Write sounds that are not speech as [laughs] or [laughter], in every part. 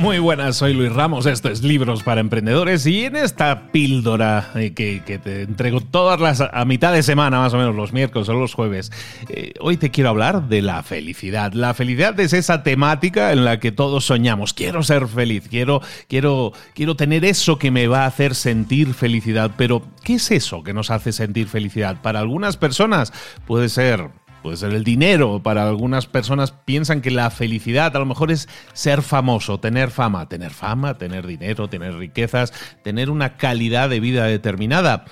Muy buenas, soy Luis Ramos, esto es Libros para Emprendedores y en esta píldora eh, que, te entrego todas las a mitad de semana, más o menos los miércoles o los jueves, eh, hoy te quiero hablar de la felicidad. La felicidad es esa temática en la que todos soñamos. Quiero ser feliz, quiero, quiero, quiero tener eso que me va a hacer sentir felicidad, pero ¿qué es eso que nos hace sentir felicidad? Para algunas personas puede ser puede ser el dinero. Para algunas personas piensan que la felicidad a lo mejor es ser famoso, tener fama, tener fama, tener dinero, tener riquezas, tener una calidad de vida determinada.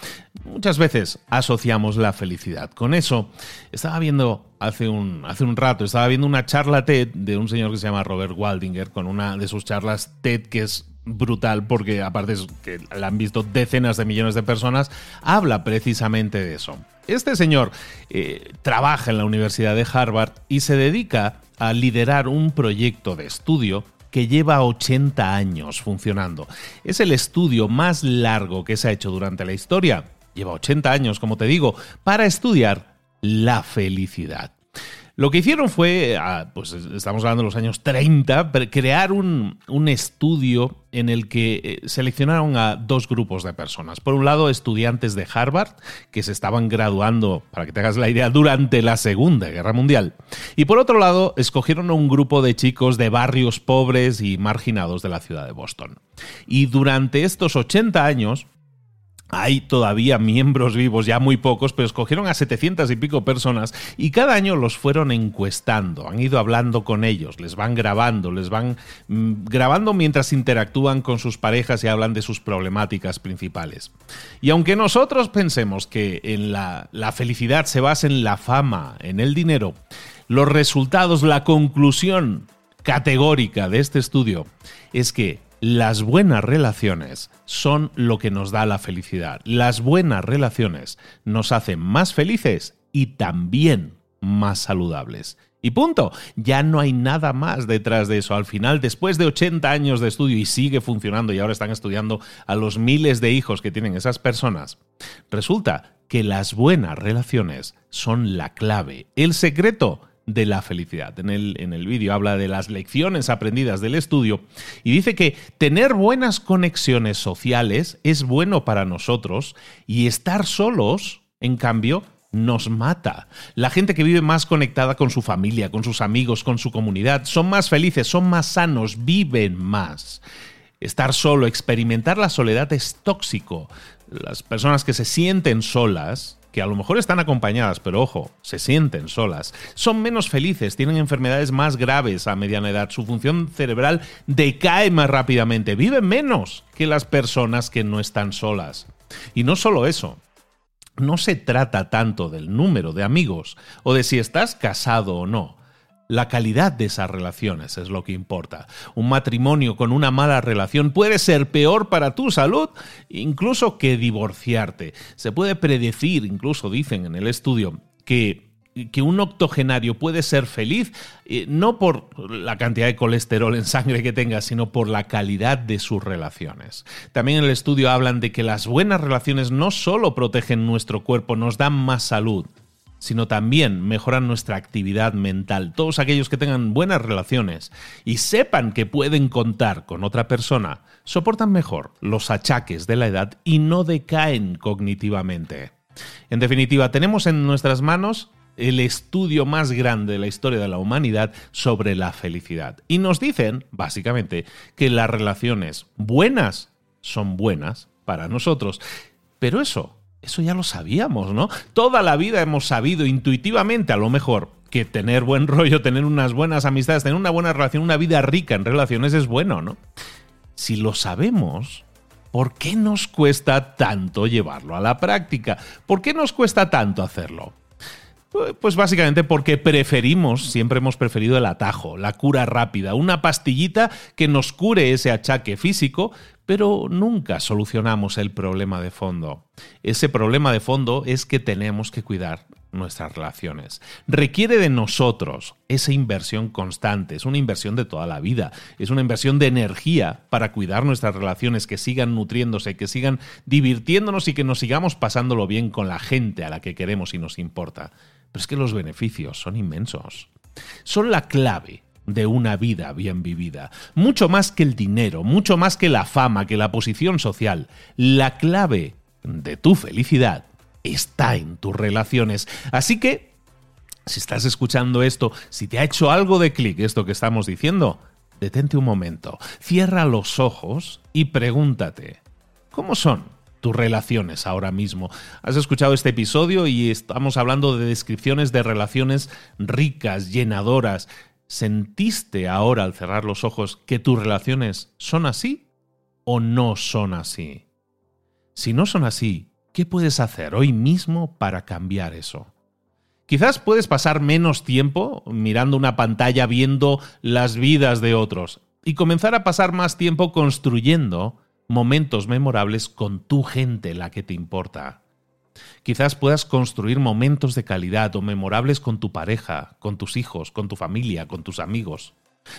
Muchas veces asociamos la felicidad con eso. Estaba viendo hace un, hace un rato, estaba viendo una charla TED de un señor que se llama Robert Waldinger con una de sus charlas TED que es brutal porque aparte es que la han visto decenas de millones de personas, habla precisamente de eso. Este señor eh, trabaja en la Universidad de Harvard y se dedica a liderar un proyecto de estudio que lleva 80 años funcionando. Es el estudio más largo que se ha hecho durante la historia. Lleva 80 años, como te digo, para estudiar la felicidad. Lo que hicieron fue, ah, pues estamos hablando de los años 30, crear un, estudio en el que eh, seleccionaron a dos grupos de personas. Por un lado, estudiantes de Harvard, que se estaban graduando, para que te hagas la idea, durante la Segunda Guerra Mundial. Y por otro lado, escogieron a un grupo de chicos de barrios pobres y marginados de la ciudad de Boston. Y durante estos 80 años, hay todavía miembros vivos, ya muy pocos, pero escogieron a 700 y pico personas y cada año los fueron encuestando, han ido hablando con ellos, les van grabando, les van mm, grabando mientras interactúan con sus parejas y hablan de sus problemáticas principales. Y aunque nosotros pensemos que en la, la felicidad se basa en la fama, en el dinero, los resultados, la conclusión categórica de este estudio es que las buenas relaciones son lo que nos da la felicidad. Las buenas relaciones nos hacen más felices y también más saludables. Y punto, ya no hay nada más detrás de eso. Al final, después de 80 años de estudio y sigue funcionando y ahora están estudiando a los miles de hijos que tienen esas personas, resulta que las buenas relaciones son la clave, el secreto de la felicidad. En el, en el vídeo habla de las lecciones aprendidas del estudio y dice que tener buenas conexiones sociales es bueno para nosotros y estar solos, en cambio, nos mata. La gente que vive más conectada con su familia, con sus amigos, con su comunidad, son más felices, son más sanos, viven más. Estar solo, experimentar la soledad es tóxico. Las personas que se sienten solas que a lo mejor están acompañadas, pero ojo, se sienten solas, son menos felices, tienen enfermedades más graves a mediana edad, su función cerebral decae más rápidamente, viven menos que las personas que no están solas. Y no solo eso, no se trata tanto del número de amigos o de si estás casado o no. La calidad de esas relaciones es lo que importa. Un matrimonio con una mala relación puede ser peor para tu salud incluso que divorciarte. Se puede predecir, incluso dicen en el estudio, que que un octogenario puede ser feliz eh, no por la cantidad de colesterol en sangre que tenga, sino por la calidad de sus relaciones. También en el estudio hablan de que las buenas relaciones no solo protegen nuestro cuerpo, nos dan más salud, sino también mejoran nuestra actividad mental. Todos aquellos que tengan buenas relaciones y sepan que pueden contar con otra persona, soportan mejor los achaques de la edad y no decaen cognitivamente. En definitiva, tenemos en nuestras manos el estudio más grande de la historia de la humanidad sobre la felicidad. Y nos dicen, básicamente, que las relaciones buenas son buenas para nosotros. Pero eso, eso ya lo sabíamos, ¿no? Toda la vida hemos sabido intuitivamente, a lo mejor, que tener buen [laughs] rollo, tener unas buenas amistades, tener una buena relación, una vida rica en relaciones es bueno, ¿no? Si lo sabemos, ¿por qué nos cuesta tanto llevarlo a la práctica? ¿Por qué nos cuesta tanto hacerlo? Pues básicamente porque preferimos, siempre hemos preferido el atajo, la cura rápida, una pastillita que nos cure ese achaque físico, pero nunca solucionamos el problema de fondo. Ese problema de fondo es que tenemos que cuidar nuestras relaciones. Requiere de nosotros esa inversión constante, es una inversión de toda la vida, es una inversión de energía para cuidar nuestras relaciones, que sigan nutriéndose, que sigan divirtiéndonos y que nos sigamos pasándolo bien con la gente a la que queremos y nos importa. Pero es que los beneficios son inmensos. Son la clave de una vida bien vivida. Mucho más que el dinero, mucho más que la fama, que la posición social. La clave de tu felicidad está en tus relaciones. Así que, si estás escuchando esto, si te ha hecho algo de clic esto que estamos diciendo, detente un momento, cierra los ojos y pregúntate, ¿cómo son tus relaciones ahora mismo. Has escuchado este episodio y estamos hablando de descripciones de relaciones ricas, llenadoras. ¿Sentiste ahora al cerrar los ojos que tus relaciones son así o no son así? Si no son así, ¿qué puedes hacer hoy mismo para cambiar eso? Quizás puedes pasar menos tiempo mirando una pantalla viendo las vidas de otros y comenzar a pasar más tiempo construyendo momentos memorables con tu gente, la que te importa. Quizás puedas construir momentos de calidad o memorables con tu pareja, con tus hijos, con tu familia, con tus amigos.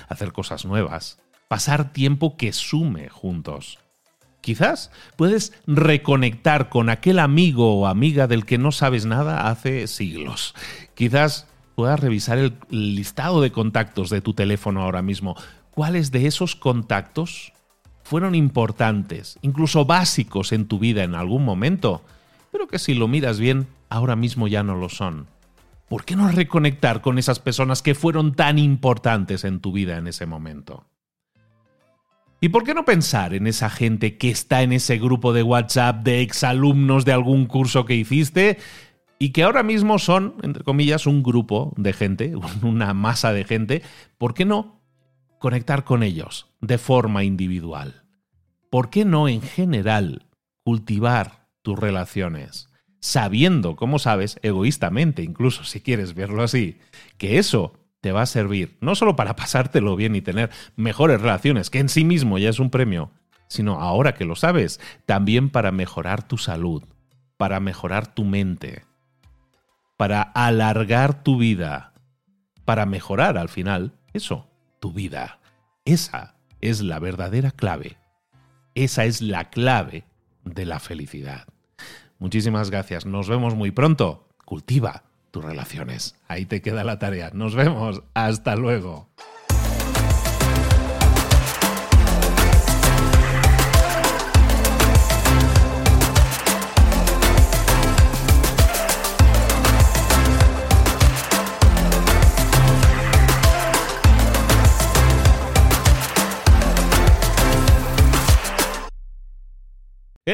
Hacer cosas nuevas. Pasar tiempo que sume juntos. Quizás puedes reconectar con aquel amigo o amiga del que no sabes nada hace siglos. Quizás puedas revisar el listado de contactos de tu teléfono ahora mismo. ¿Cuáles de esos contactos fueron importantes, incluso básicos en tu vida en algún momento, pero que si lo miras bien, ahora mismo ya no lo son. ¿Por qué no reconectar con esas personas que fueron tan importantes en tu vida en ese momento? ¿Y por qué no pensar en esa gente que está en ese grupo de WhatsApp de exalumnos de algún curso que hiciste y que ahora mismo son, entre comillas, un grupo de gente, [laughs] una masa de gente? ¿Por qué no conectar con ellos de forma individual? ¿Por qué no en general cultivar tus relaciones? Sabiendo, como sabes, egoístamente, incluso si quieres verlo así, que eso te va a servir no solo para pasártelo bien y tener mejores relaciones, que en sí mismo ya es un premio, sino ahora que lo sabes, también para mejorar tu salud, para mejorar tu mente, para alargar tu vida, para mejorar al final eso, tu vida. Esa es la verdadera clave. Esa es la clave de la felicidad. Muchísimas gracias. Nos vemos muy pronto. Cultiva tus relaciones. Ahí te queda la tarea. Nos vemos. Hasta luego.